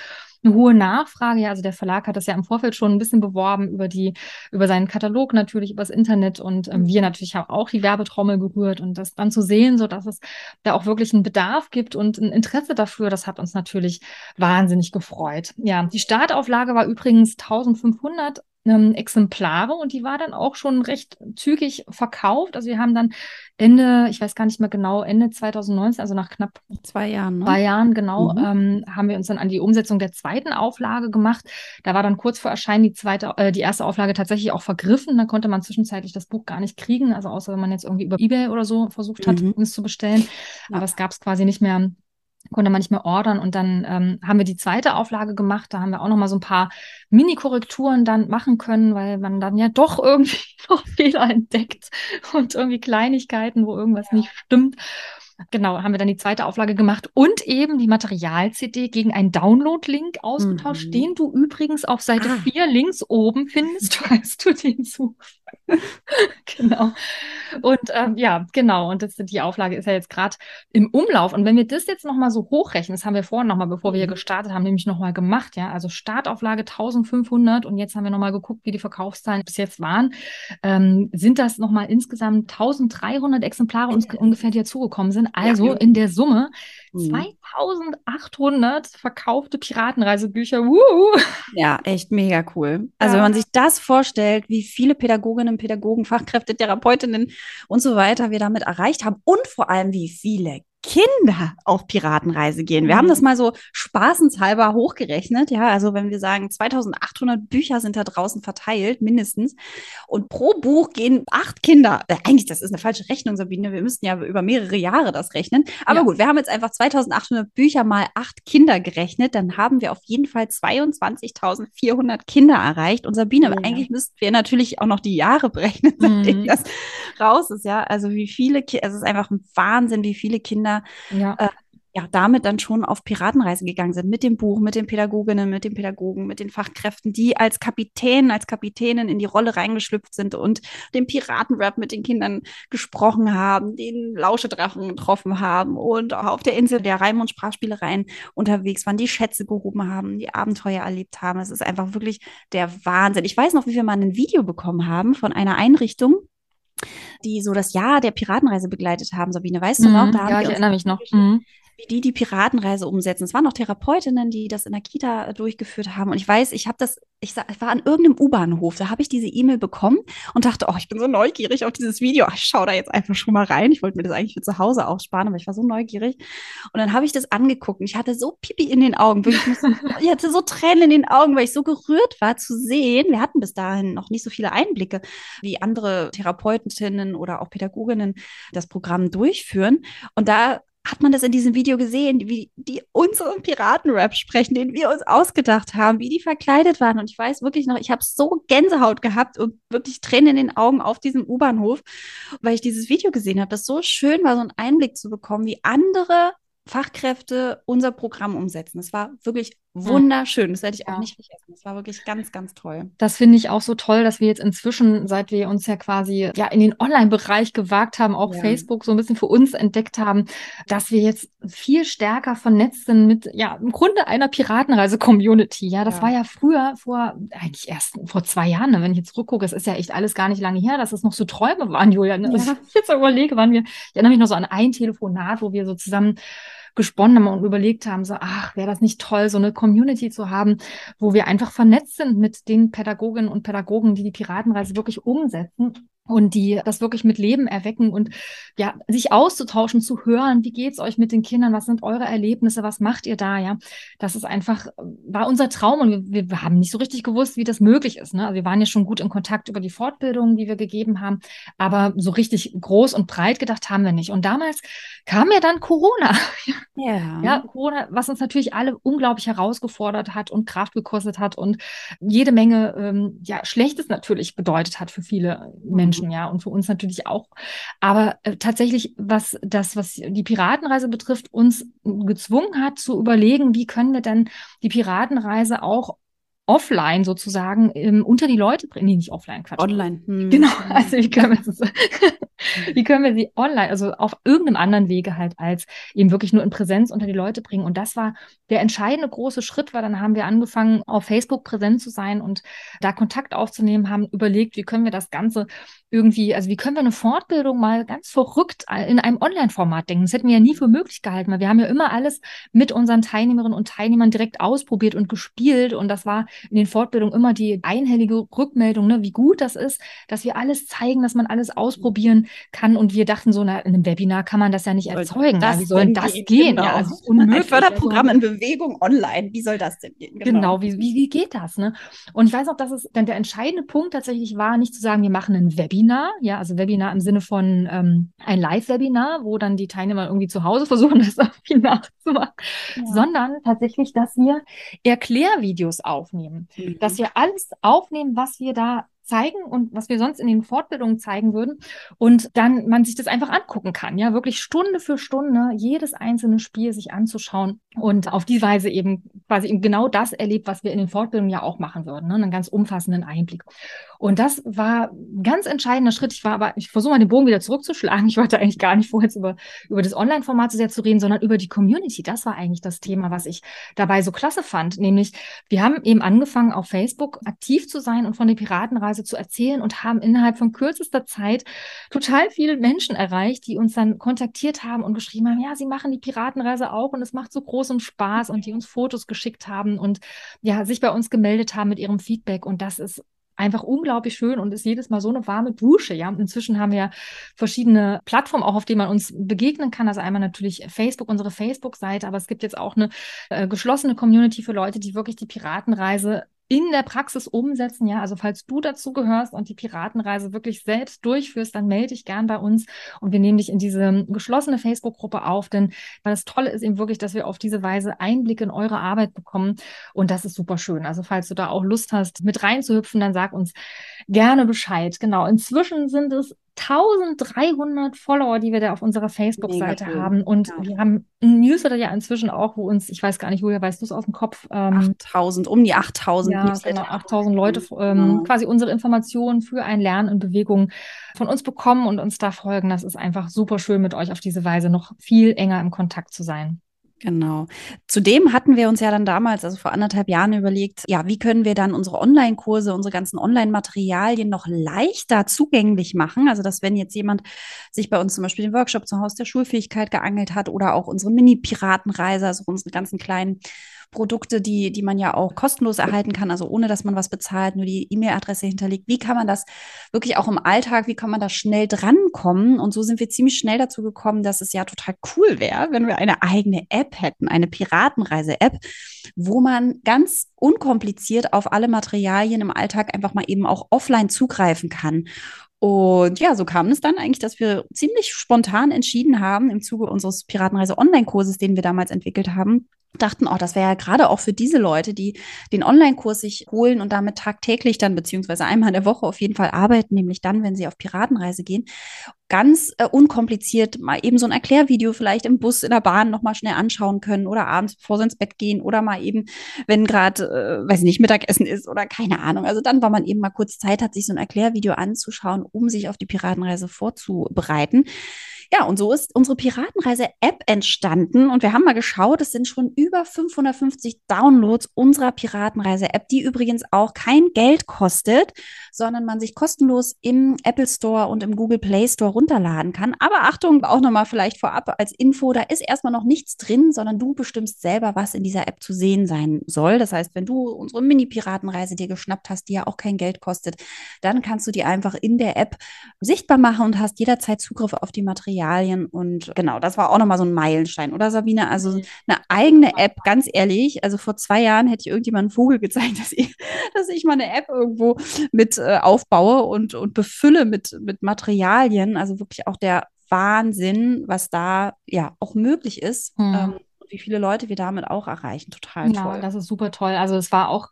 eine hohe Nachfrage. Ja, also der Verlag hat das ja im Vorfeld schon ein bisschen beworben über die, über seinen Katalog natürlich, übers Internet und ähm, wir natürlich haben auch die Werbetrommel gerührt und das dann zu sehen, so dass es da auch wirklich einen Bedarf gibt und ein Interesse dafür, das hat uns natürlich wahnsinnig gefreut. Ja, die Startauflage war übrigens 1500 ähm, Exemplare und die war dann auch schon recht zügig verkauft. Also wir haben dann Ende, ich weiß gar nicht mehr genau, Ende 2019, also nach knapp zwei Jahren, ne? zwei Jahren genau, mhm. ähm, haben wir uns dann an die Umsetzung der zweiten Auflage gemacht. Da war dann kurz vor Erscheinen die zweite, äh, die erste Auflage tatsächlich auch vergriffen. Da konnte man zwischenzeitlich das Buch gar nicht kriegen, also außer wenn man jetzt irgendwie über eBay oder so versucht hat, mhm. es zu bestellen. Aber es gab es quasi nicht mehr konnte man nicht mehr ordern. Und dann ähm, haben wir die zweite Auflage gemacht. Da haben wir auch noch mal so ein paar Mini-Korrekturen dann machen können, weil man dann ja doch irgendwie noch Fehler entdeckt und irgendwie Kleinigkeiten, wo irgendwas ja. nicht stimmt. Genau, haben wir dann die zweite Auflage gemacht und eben die Material-CD gegen einen Download-Link ausgetauscht, mhm. den du übrigens auf Seite ah. 4 links oben findest, falls du den suchst. genau. Und ähm, ja, genau. Und das, die Auflage ist ja jetzt gerade im Umlauf. Und wenn wir das jetzt nochmal so hochrechnen, das haben wir vorhin nochmal, bevor wir hier mhm. gestartet haben, nämlich nochmal gemacht, ja. Also Startauflage 1500 und jetzt haben wir nochmal geguckt, wie die Verkaufszahlen bis jetzt waren. Ähm, sind das nochmal insgesamt 1300 Exemplare uns ungefähr, die dazugekommen sind. Also in der Summe 2800 mhm. verkaufte Piratenreisebücher. Woo! Ja, echt mega cool. Also ja. wenn man sich das vorstellt, wie viele Pädagoginnen, Pädagogen, Fachkräfte, Therapeutinnen und so weiter wir damit erreicht haben und vor allem wie viele Kinder auf Piratenreise gehen. Wir mhm. haben das mal so spaßenshalber hochgerechnet. Ja, also wenn wir sagen, 2800 Bücher sind da draußen verteilt, mindestens. Und pro Buch gehen acht Kinder. Äh, eigentlich, das ist eine falsche Rechnung, Sabine. Wir müssten ja über mehrere Jahre das rechnen. Aber ja. gut, wir haben jetzt einfach 2800 Bücher mal acht Kinder gerechnet. Dann haben wir auf jeden Fall 22.400 Kinder erreicht. Und Sabine, ja. eigentlich müssten wir natürlich auch noch die Jahre berechnen, seitdem mhm. das raus ist. Ja, also wie viele Kinder, es ist einfach ein Wahnsinn, wie viele Kinder ja. Äh, ja, damit dann schon auf Piratenreise gegangen sind, mit dem Buch, mit den Pädagoginnen, mit den Pädagogen, mit den Fachkräften, die als Kapitän, als Kapitänin in die Rolle reingeschlüpft sind und den Piratenrap mit den Kindern gesprochen haben, den Lauschedrachen getroffen haben und auch auf der Insel der Reim- und Sprachspielereien unterwegs waren, die Schätze gehoben haben, die Abenteuer erlebt haben. Es ist einfach wirklich der Wahnsinn. Ich weiß noch, wie wir mal ein Video bekommen haben von einer Einrichtung, die so das Jahr der Piratenreise begleitet haben. Sabine, weißt du noch? Mhm. Ja, ich erinnere mich noch. Mhm wie die die Piratenreise umsetzen. Es waren noch Therapeutinnen, die das in der Kita durchgeführt haben. Und ich weiß, ich habe das, ich, ich, war an irgendeinem U-Bahnhof, da habe ich diese E-Mail bekommen und dachte, oh, ich bin so neugierig auf dieses Video. Ich schaue da jetzt einfach schon mal rein. Ich wollte mir das eigentlich für zu Hause aufsparen, aber ich war so neugierig. Und dann habe ich das angeguckt und ich hatte so Pipi in den Augen. Wirklich, ich hatte so Tränen in den Augen, weil ich so gerührt war zu sehen. Wir hatten bis dahin noch nicht so viele Einblicke, wie andere Therapeutinnen oder auch Pädagoginnen das Programm durchführen. Und da hat man das in diesem Video gesehen, wie die unseren Piratenrap sprechen, den wir uns ausgedacht haben, wie die verkleidet waren. Und ich weiß wirklich noch, ich habe so Gänsehaut gehabt und wirklich Tränen in den Augen auf diesem U-Bahnhof, weil ich dieses Video gesehen habe, das so schön war, so einen Einblick zu bekommen, wie andere Fachkräfte unser Programm umsetzen. Es war wirklich wunderschön. Das werde ich auch ja. nicht vergessen. Das war wirklich ganz, ganz toll. Das finde ich auch so toll, dass wir jetzt inzwischen, seit wir uns ja quasi ja in den Online-Bereich gewagt haben, auch ja. Facebook so ein bisschen für uns entdeckt haben, dass wir jetzt viel stärker vernetzt sind mit ja im Grunde einer Piratenreise-Community. Ja, das ja. war ja früher vor eigentlich erst vor zwei Jahren, ne? wenn ich jetzt zurückgucke, es ist ja echt alles gar nicht lange her, dass es noch so Träume waren, Julia. Ne? Also, ich jetzt überlege, waren wir, ich erinnere mich noch so an ein Telefonat, wo wir so zusammen gesponnen haben und überlegt haben, so, ach, wäre das nicht toll, so eine Community zu haben, wo wir einfach vernetzt sind mit den Pädagoginnen und Pädagogen, die die Piratenreise wirklich umsetzen. Und die das wirklich mit Leben erwecken und ja, sich auszutauschen, zu hören, wie geht's euch mit den Kindern, was sind eure Erlebnisse, was macht ihr da, ja? Das ist einfach, war unser Traum und wir, wir haben nicht so richtig gewusst, wie das möglich ist. Ne? Also wir waren ja schon gut in Kontakt über die Fortbildungen, die wir gegeben haben, aber so richtig groß und breit gedacht haben wir nicht. Und damals kam ja dann Corona. Ja. ja, Corona, was uns natürlich alle unglaublich herausgefordert hat und Kraft gekostet hat und jede Menge ähm, ja, Schlechtes natürlich bedeutet hat für viele Menschen. Menschen, ja, und für uns natürlich auch. Aber äh, tatsächlich, was das, was die Piratenreise betrifft, uns gezwungen hat zu überlegen, wie können wir denn die Piratenreise auch offline sozusagen ähm, unter die Leute bringen. Nee, nicht offline, Quatsch. Online. Hm. Genau, also wie können, wir das, wie können wir sie online, also auf irgendeinem anderen Wege halt als eben wirklich nur in Präsenz unter die Leute bringen. Und das war der entscheidende große Schritt, weil dann haben wir angefangen, auf Facebook präsent zu sein und da Kontakt aufzunehmen, haben überlegt, wie können wir das Ganze irgendwie, also wie können wir eine Fortbildung mal ganz verrückt in einem Online-Format denken? Das hätten wir ja nie für möglich gehalten, weil wir haben ja immer alles mit unseren Teilnehmerinnen und Teilnehmern direkt ausprobiert und gespielt und das war in den Fortbildungen immer die einhellige Rückmeldung, ne, wie gut das ist, dass wir alles zeigen, dass man alles ausprobieren kann. Und wir dachten so, na, in einem Webinar kann man das ja nicht erzeugen. Ja, wie soll das gehen? gehen? Genau. Ja, also unmöglich. Ein Förderprogramm in Bewegung online. Wie soll das denn gehen? Genau, genau wie, wie, wie geht das? Ne? Und ich weiß auch, dass es dann der entscheidende Punkt tatsächlich war, nicht zu sagen, wir machen ein Webinar, ja, also Webinar im Sinne von ähm, ein Live-Webinar, wo dann die Teilnehmer irgendwie zu Hause versuchen, das irgendwie nachzumachen, ja. sondern tatsächlich, dass wir Erklärvideos aufnehmen aufnehmen. Mhm. Dass wir alles aufnehmen, was wir da zeigen und was wir sonst in den Fortbildungen zeigen würden und dann man sich das einfach angucken kann, ja, wirklich Stunde für Stunde jedes einzelne Spiel sich anzuschauen und auf die Weise eben quasi eben genau das erlebt, was wir in den Fortbildungen ja auch machen würden, ne? einen ganz umfassenden Einblick. Und das war ein ganz entscheidender Schritt. Ich war aber, ich versuche mal den Bogen wieder zurückzuschlagen. Ich wollte eigentlich gar nicht vor, jetzt über, über das Online-Format so sehr zu reden, sondern über die Community. Das war eigentlich das Thema, was ich dabei so klasse fand. Nämlich, wir haben eben angefangen, auf Facebook aktiv zu sein und von der Piratenreise zu erzählen und haben innerhalb von kürzester Zeit total viele Menschen erreicht, die uns dann kontaktiert haben und geschrieben haben, ja, sie machen die Piratenreise auch und es macht so großen Spaß und die uns Fotos geschickt haben und ja, sich bei uns gemeldet haben mit ihrem Feedback. Und das ist einfach unglaublich schön und ist jedes Mal so eine warme Dusche. Ja, und inzwischen haben wir verschiedene Plattformen auch, auf denen man uns begegnen kann. Also einmal natürlich Facebook, unsere Facebook-Seite, aber es gibt jetzt auch eine äh, geschlossene Community für Leute, die wirklich die Piratenreise in der Praxis umsetzen. Ja, also falls du dazu gehörst und die Piratenreise wirklich selbst durchführst, dann melde dich gern bei uns und wir nehmen dich in diese geschlossene Facebook-Gruppe auf. Denn das Tolle ist eben wirklich, dass wir auf diese Weise Einblick in eure Arbeit bekommen und das ist super schön. Also falls du da auch Lust hast, mit reinzuhüpfen, dann sag uns gerne Bescheid. Genau. Inzwischen sind es 1300 Follower, die wir da auf unserer Facebook-Seite haben. Und ja. wir haben ein Newsletter ja inzwischen auch, wo uns, ich weiß gar nicht, woher weißt du es aus dem Kopf? Ähm, 8000, um die 8000 ja, Newsletter. Genau, 8000 Leute ähm, genau. quasi unsere Informationen für ein Lernen in Bewegung von uns bekommen und uns da folgen. Das ist einfach super schön, mit euch auf diese Weise noch viel enger im Kontakt zu sein. Genau. Zudem hatten wir uns ja dann damals, also vor anderthalb Jahren, überlegt, ja, wie können wir dann unsere Online-Kurse, unsere ganzen Online-Materialien noch leichter zugänglich machen? Also, dass wenn jetzt jemand sich bei uns zum Beispiel den Workshop zum Haus der Schulfähigkeit geangelt hat oder auch unsere Mini-Piratenreise, also unsere ganzen kleinen Produkte, die, die man ja auch kostenlos erhalten kann, also ohne dass man was bezahlt, nur die E-Mail-Adresse hinterlegt. Wie kann man das wirklich auch im Alltag, wie kann man da schnell drankommen? Und so sind wir ziemlich schnell dazu gekommen, dass es ja total cool wäre, wenn wir eine eigene App hätten, eine Piratenreise-App, wo man ganz unkompliziert auf alle Materialien im Alltag einfach mal eben auch offline zugreifen kann. Und ja, so kam es dann eigentlich, dass wir ziemlich spontan entschieden haben, im Zuge unseres Piratenreise Online-Kurses, den wir damals entwickelt haben, dachten, oh, das wäre ja gerade auch für diese Leute, die den Online-Kurs sich holen und damit tagtäglich dann, beziehungsweise einmal in der Woche auf jeden Fall arbeiten, nämlich dann, wenn sie auf Piratenreise gehen, ganz äh, unkompliziert mal eben so ein Erklärvideo vielleicht im Bus, in der Bahn nochmal schnell anschauen können oder abends, bevor sie ins Bett gehen oder mal eben, wenn gerade, äh, weiß ich nicht, Mittagessen ist oder keine Ahnung. Also dann, weil man eben mal kurz Zeit hat, sich so ein Erklärvideo anzuschauen, um sich auf die Piratenreise vorzubereiten ja, und so ist unsere Piratenreise-App entstanden. Und wir haben mal geschaut, es sind schon über 550 Downloads unserer Piratenreise-App, die übrigens auch kein Geld kostet, sondern man sich kostenlos im Apple Store und im Google Play Store runterladen kann. Aber Achtung, auch nochmal vielleicht vorab als Info, da ist erstmal noch nichts drin, sondern du bestimmst selber, was in dieser App zu sehen sein soll. Das heißt, wenn du unsere Mini-Piratenreise dir geschnappt hast, die ja auch kein Geld kostet, dann kannst du die einfach in der App sichtbar machen und hast jederzeit Zugriff auf die Materialien. Und genau, das war auch nochmal so ein Meilenstein, oder Sabine? Also mhm. eine eigene App, ganz ehrlich. Also vor zwei Jahren hätte ich irgendjemand einen Vogel gezeigt, dass ich, dass ich mal eine App irgendwo mit äh, aufbaue und, und befülle mit, mit Materialien. Also wirklich auch der Wahnsinn, was da ja auch möglich ist. Hm. Ähm, wie viele Leute wir damit auch erreichen. Total ja, toll. Das ist super toll. Also es war auch,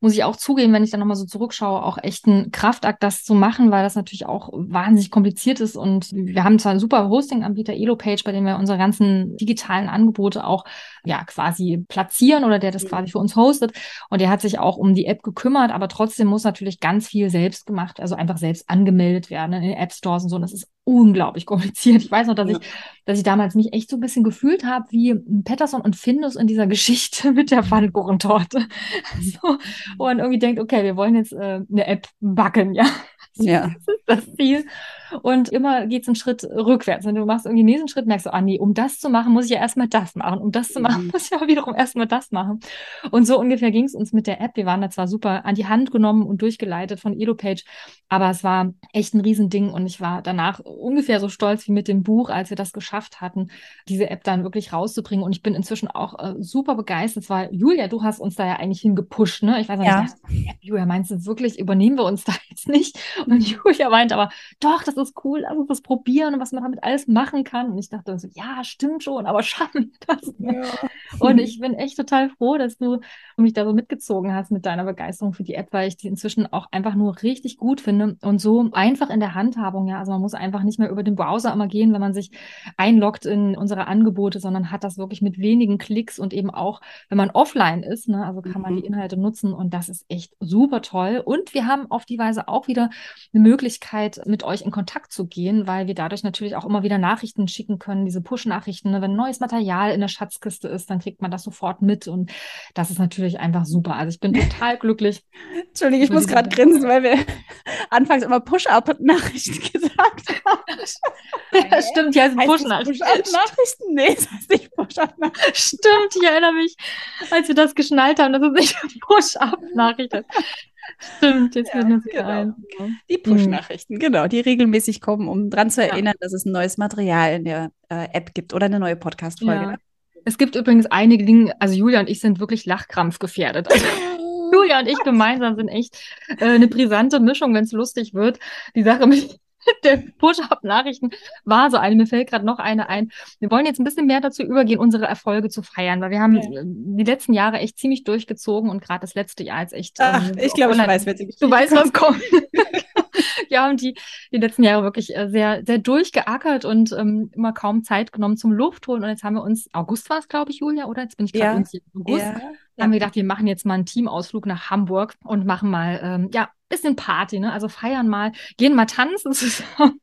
muss ich auch zugeben, wenn ich dann nochmal so zurückschaue, auch echt ein Kraftakt, das zu machen, weil das natürlich auch wahnsinnig kompliziert ist. Und wir haben zwar einen super Hosting-Anbieter, Elopage, bei dem wir unsere ganzen digitalen Angebote auch ja quasi platzieren oder der das mhm. quasi für uns hostet. Und der hat sich auch um die App gekümmert, aber trotzdem muss natürlich ganz viel selbst gemacht, also einfach selbst angemeldet werden in den App Stores und so. Und das ist unglaublich kompliziert. Ich weiß noch, dass ja. ich, dass ich damals mich echt so ein bisschen gefühlt habe wie Patterson und Findus in dieser Geschichte mit der Pfannkuchentorte. so, man irgendwie denkt, okay, wir wollen jetzt äh, eine App backen, ja. Ja. Das ist das Ziel. Und immer geht es einen Schritt rückwärts. Wenn du machst irgendwie den nächsten Schritt, merkst du, ah nee, um das zu machen, muss ich ja erstmal das machen. Um das zu machen, mhm. muss ich ja wiederum erstmal das machen. Und so ungefähr ging es uns mit der App. Wir waren da zwar super an die Hand genommen und durchgeleitet von EloPage, aber es war echt ein Riesending und ich war danach ungefähr so stolz wie mit dem Buch, als wir das geschafft hatten, diese App dann wirklich rauszubringen. Und ich bin inzwischen auch äh, super begeistert, weil Julia, du hast uns da ja eigentlich hingepusht, ne? Ich weiß nicht, ja. Julia, meinst du wirklich, übernehmen wir uns da jetzt nicht? Und Julia meint aber, doch, das ist cool, lass uns das probieren und was man damit alles machen kann. Und ich dachte so, ja, stimmt schon, aber schaffen wir das? Ja. Und ich bin echt total froh, dass du mich da so mitgezogen hast mit deiner Begeisterung für die App, weil ich die inzwischen auch einfach nur richtig gut finde und so einfach in der Handhabung, ja. Also man muss einfach nicht mehr über den Browser immer gehen, wenn man sich einloggt in unsere Angebote, sondern hat das wirklich mit wenigen Klicks und eben auch, wenn man offline ist, ne, also kann man die mhm. Inhalte nutzen und das ist echt super toll. Und wir haben auf die Weise auch wieder eine Möglichkeit, mit euch in Kontakt zu gehen, weil wir dadurch natürlich auch immer wieder Nachrichten schicken können, diese Push-Nachrichten. Ne? Wenn neues Material in der Schatzkiste ist, dann kriegt man das sofort mit und das ist natürlich einfach super. Also ich bin total glücklich. Entschuldige, ich muss gerade grinsen, weil wir anfangs immer Push-Up-Nachrichten gesagt haben. ja, stimmt, ja, Push-Nachrichten. Push-Up-Nachrichten? Nee, das heißt nicht Push-Up-Nachrichten. Stimmt, ich erinnere mich, als wir das geschnallt haben, dass es nicht Push-Up-Nachricht ist. Stimmt, jetzt ja, wird genau. ein. Die Push-Nachrichten, mhm. genau, die regelmäßig kommen, um daran zu erinnern, ja. dass es ein neues Material in der äh, App gibt oder eine neue Podcast-Folge. Ja. Es gibt übrigens einige Dinge, also Julia und ich sind wirklich Lachkrampf gefährdet. Also, Julia und ich gemeinsam sind echt äh, eine brisante Mischung, wenn es lustig wird. Die Sache mit der Push-Up-Nachrichten war so eine. Mir fällt gerade noch eine ein. Wir wollen jetzt ein bisschen mehr dazu übergehen, unsere Erfolge zu feiern, weil wir haben ja. die letzten Jahre echt ziemlich durchgezogen und gerade das letzte Jahr ist echt. Ach, ähm, ich glaube, ich weiß, wer Du weißt, was kommt. wir haben die, die letzten Jahre wirklich äh, sehr, sehr durchgeackert und ähm, immer kaum Zeit genommen zum Luftholen. Und jetzt haben wir uns, August war es, glaube ich, Julia, oder? Jetzt bin ich gerade ja. August. Ja. Haben wir gedacht, wir machen jetzt mal einen Teamausflug nach Hamburg und machen mal, ähm, ja, bisschen Party, ne? Also feiern mal, gehen mal tanzen zusammen.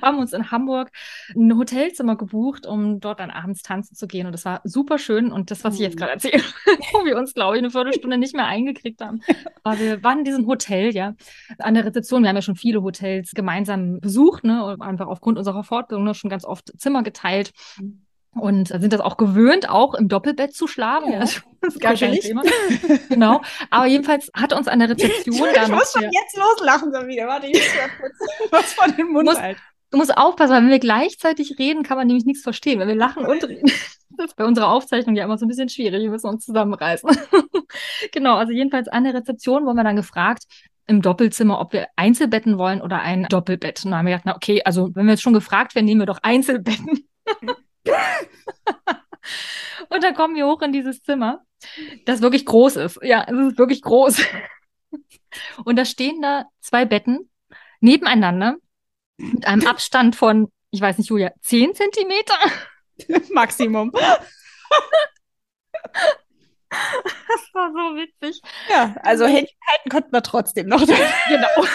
haben uns in Hamburg ein Hotelzimmer gebucht, um dort dann abends tanzen zu gehen. Und das war super schön. Und das, was ich jetzt mhm. gerade erzähle, wo wir uns, glaube ich, eine Viertelstunde nicht mehr eingekriegt haben. Aber wir waren in diesem Hotel, ja, an der Rezeption. Wir haben ja schon viele Hotels gemeinsam besucht, ne? Einfach aufgrund unserer Fortbildung ne? schon ganz oft Zimmer geteilt. Mhm und sind das auch gewöhnt, auch im Doppelbett zu schlafen. Ja. Das ist gar kein Thema. genau. Aber jedenfalls hat uns an der Rezeption ich dann. Ich muss schon jetzt loslachen, Sabine. Warte, ich muss kurz was von den Mund halten. Du musst aufpassen, weil wenn wir gleichzeitig reden, kann man nämlich nichts verstehen. Wenn wir lachen und reden, das ist bei unserer Aufzeichnung ja immer so ein bisschen schwierig. Wir müssen uns zusammenreißen. genau, also jedenfalls an der Rezeption wurden wir dann gefragt, im Doppelzimmer, ob wir Einzelbetten wollen oder ein Doppelbett. Und dann haben wir gedacht, na okay, also wenn wir jetzt schon gefragt werden, nehmen wir doch Einzelbetten. und dann kommen wir hoch in dieses Zimmer, das wirklich groß ist. Ja, es ist wirklich groß. Und da stehen da zwei Betten nebeneinander mit einem Abstand von, ich weiß nicht, Julia, 10 Zentimeter? Maximum. Das war so witzig. Ja, also Händchen halten konnten wir trotzdem noch. Genau.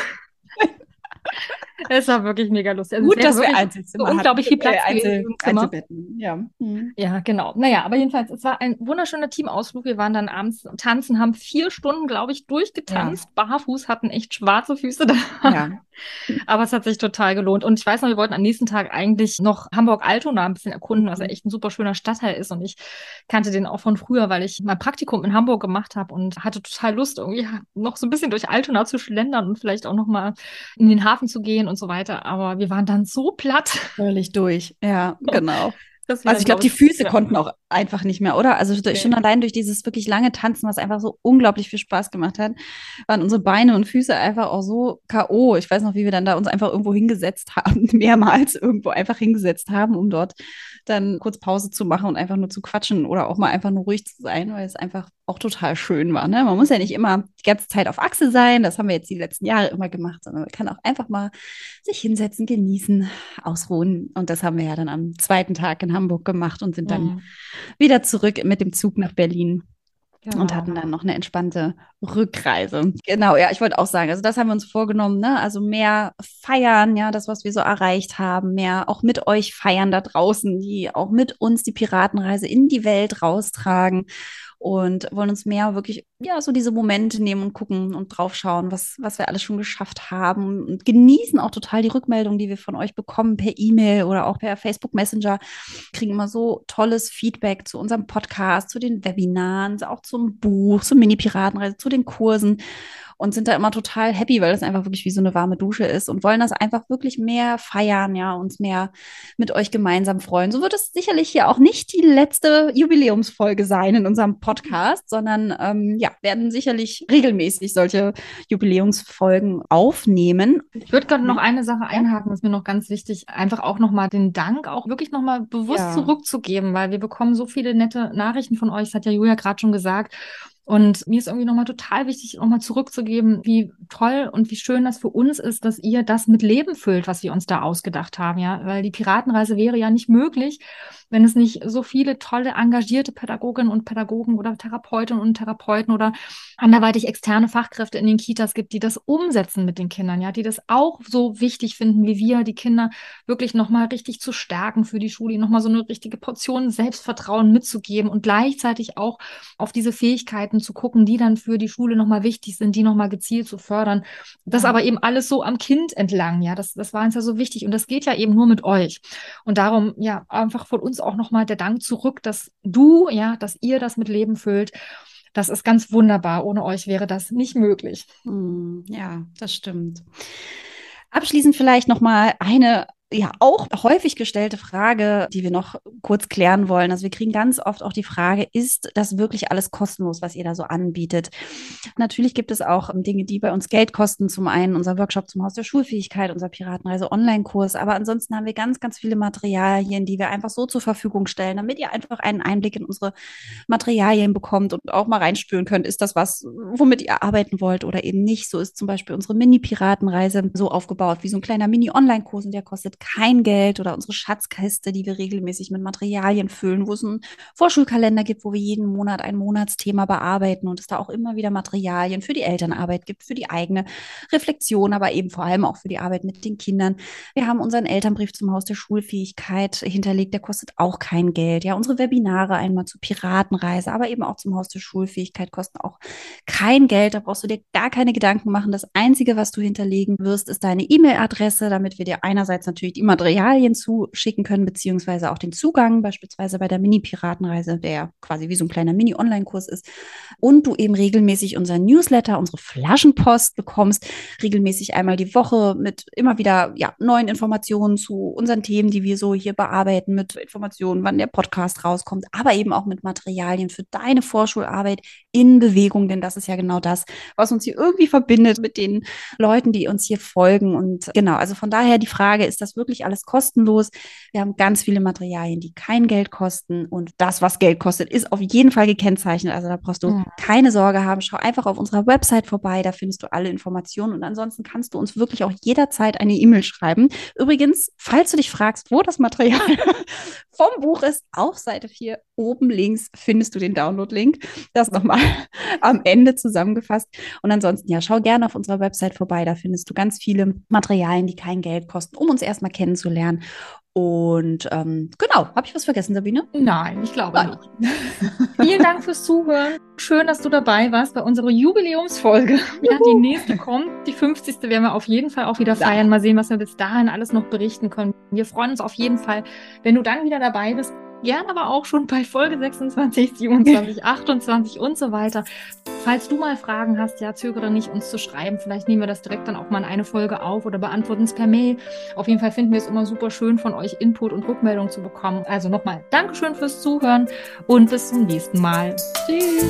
Es war wirklich mega lustig. Also Gut, dass wir Einzelzimmer so unglaublich viel Platz äh, Einzel Einzelbetten. Ja. Mhm. ja, genau. Naja, aber jedenfalls, es war ein wunderschöner Teamausflug. Wir waren dann abends tanzen, haben vier Stunden, glaube ich, durchgetanzt. Ja. Barfuß, hatten echt schwarze Füße da. Ja. aber es hat sich total gelohnt. Und ich weiß noch, wir wollten am nächsten Tag eigentlich noch Hamburg-Altona ein bisschen erkunden, was ja mhm. echt ein super schöner Stadtteil ist. Und ich kannte den auch von früher, weil ich mein Praktikum in Hamburg gemacht habe und hatte total Lust, irgendwie noch so ein bisschen durch Altona zu schlendern und vielleicht auch noch mal in den Hafen zu gehen und so weiter. Aber wir waren dann so platt. Völlig durch. Ja, genau. Also ich glaube, die Füße ja. konnten auch einfach nicht mehr, oder? Also okay. schon allein durch dieses wirklich lange Tanzen, was einfach so unglaublich viel Spaß gemacht hat, waren unsere Beine und Füße einfach auch so K.O. Ich weiß noch, wie wir dann da uns einfach irgendwo hingesetzt haben, mehrmals irgendwo einfach hingesetzt haben, um dort dann kurz Pause zu machen und einfach nur zu quatschen oder auch mal einfach nur ruhig zu sein, weil es einfach auch total schön war. Ne? Man muss ja nicht immer die ganze Zeit auf Achse sein, das haben wir jetzt die letzten Jahre immer gemacht, sondern man kann auch einfach mal sich hinsetzen, genießen, ausruhen. Und das haben wir ja dann am zweiten Tag in Hamburg gemacht und sind dann mhm. wieder zurück mit dem Zug nach Berlin Genau. Und hatten dann noch eine entspannte Rückreise. Genau, ja, ich wollte auch sagen, also das haben wir uns vorgenommen, ne? Also mehr feiern, ja, das, was wir so erreicht haben, mehr auch mit euch feiern da draußen, die auch mit uns die Piratenreise in die Welt raustragen und wollen uns mehr wirklich, ja, so diese Momente nehmen und gucken und draufschauen, was, was wir alles schon geschafft haben und genießen auch total die Rückmeldungen, die wir von euch bekommen per E-Mail oder auch per Facebook Messenger. Kriegen immer so tolles Feedback zu unserem Podcast, zu den Webinaren, auch zum Buch, zur Mini-Piratenreise, zu den Kursen und sind da immer total happy, weil das einfach wirklich wie so eine warme Dusche ist und wollen das einfach wirklich mehr feiern, ja, uns mehr mit euch gemeinsam freuen. So wird es sicherlich hier auch nicht die letzte Jubiläumsfolge sein in unserem Podcast, sondern ähm, ja, werden sicherlich regelmäßig solche Jubiläumsfolgen aufnehmen. Ich würde gerade noch eine Sache einhaken, das ist mir noch ganz wichtig, einfach auch nochmal den Dank auch wirklich nochmal bewusst ja. zurückzugeben, weil wir bekommen so viele nette Nachrichten von euch, das hat ja Julia gerade schon gesagt. Und mir ist irgendwie nochmal total wichtig, nochmal zurückzugeben, wie toll und wie schön das für uns ist, dass ihr das mit Leben füllt, was wir uns da ausgedacht haben, ja. Weil die Piratenreise wäre ja nicht möglich, wenn es nicht so viele tolle, engagierte Pädagoginnen und Pädagogen oder Therapeutinnen und Therapeuten oder anderweitig externe Fachkräfte in den Kitas gibt, die das umsetzen mit den Kindern, ja, die das auch so wichtig finden wie wir, die Kinder wirklich nochmal richtig zu stärken für die Schule, nochmal so eine richtige Portion Selbstvertrauen mitzugeben und gleichzeitig auch auf diese Fähigkeiten zu gucken, die dann für die Schule nochmal wichtig sind, die nochmal gezielt zu fördern. Das aber eben alles so am Kind entlang, ja, das, das war uns ja so wichtig und das geht ja eben nur mit euch. Und darum, ja, einfach von uns auch nochmal der Dank zurück, dass du, ja, dass ihr das mit Leben füllt. Das ist ganz wunderbar. Ohne euch wäre das nicht möglich. Hm, ja, das stimmt. Abschließend vielleicht noch mal eine ja auch häufig gestellte Frage, die wir noch kurz klären wollen. Also wir kriegen ganz oft auch die Frage, ist das wirklich alles kostenlos, was ihr da so anbietet? Natürlich gibt es auch Dinge, die bei uns Geld kosten. Zum einen unser Workshop zum Haus der Schulfähigkeit, unser Piratenreise Online-Kurs. Aber ansonsten haben wir ganz, ganz viele Materialien, die wir einfach so zur Verfügung stellen, damit ihr einfach einen Einblick in unsere Materialien bekommt und auch mal reinspüren könnt, ist das was, womit ihr arbeiten wollt oder eben nicht. So ist zum Beispiel unsere Mini-Piratenreise so aufgebaut, wie so ein kleiner Mini-Online-Kurs und der kostet kein Geld oder unsere Schatzkiste, die wir regelmäßig mit Materialien füllen, wo es einen Vorschulkalender gibt, wo wir jeden Monat ein Monatsthema bearbeiten und es da auch immer wieder Materialien für die Elternarbeit gibt, für die eigene Reflexion, aber eben vor allem auch für die Arbeit mit den Kindern. Wir haben unseren Elternbrief zum Haus der Schulfähigkeit hinterlegt, der kostet auch kein Geld. Ja, unsere Webinare einmal zur Piratenreise, aber eben auch zum Haus der Schulfähigkeit kosten auch kein Geld. Da brauchst du dir gar keine Gedanken machen. Das Einzige, was du hinterlegen wirst, ist deine E-Mail-Adresse, damit wir dir einerseits natürlich natürlich die Materialien zuschicken können, beziehungsweise auch den Zugang, beispielsweise bei der Mini-Piratenreise, der quasi wie so ein kleiner Mini-Online-Kurs ist. Und du eben regelmäßig unseren Newsletter, unsere Flaschenpost bekommst, regelmäßig einmal die Woche mit immer wieder ja, neuen Informationen zu unseren Themen, die wir so hier bearbeiten, mit Informationen, wann der Podcast rauskommt, aber eben auch mit Materialien für deine Vorschularbeit in Bewegung, denn das ist ja genau das, was uns hier irgendwie verbindet mit den Leuten, die uns hier folgen. Und genau, also von daher die Frage, ist das wirklich alles kostenlos. Wir haben ganz viele Materialien, die kein Geld kosten. Und das, was Geld kostet, ist auf jeden Fall gekennzeichnet. Also da brauchst du ja. keine Sorge haben. Schau einfach auf unserer Website vorbei. Da findest du alle Informationen. Und ansonsten kannst du uns wirklich auch jederzeit eine E-Mail schreiben. Übrigens, falls du dich fragst, wo das Material vom Buch ist, auf Seite 4 oben links findest du den Download-Link. Das nochmal am Ende zusammengefasst. Und ansonsten, ja, schau gerne auf unserer Website vorbei. Da findest du ganz viele Materialien, die kein Geld kosten, um uns erstmal kennenzulernen. Und ähm, genau, habe ich was vergessen, Sabine? Nein, ich glaube Nein. nicht. Vielen Dank fürs Zuhören. Schön, dass du dabei warst bei unserer Jubiläumsfolge. Ja, die nächste kommt. Die 50. werden wir auf jeden Fall auch wieder feiern. Mal sehen, was wir bis dahin alles noch berichten können. Wir freuen uns auf jeden Fall, wenn du dann wieder dabei bist. Gern aber auch schon bei Folge 26, 27, 28 und so weiter. Falls du mal Fragen hast, ja, zögere nicht, uns zu schreiben. Vielleicht nehmen wir das direkt dann auch mal in eine Folge auf oder beantworten es per Mail. Auf jeden Fall finden wir es immer super schön, von euch Input und Rückmeldung zu bekommen. Also nochmal Dankeschön fürs Zuhören und bis zum nächsten Mal. Tschüss.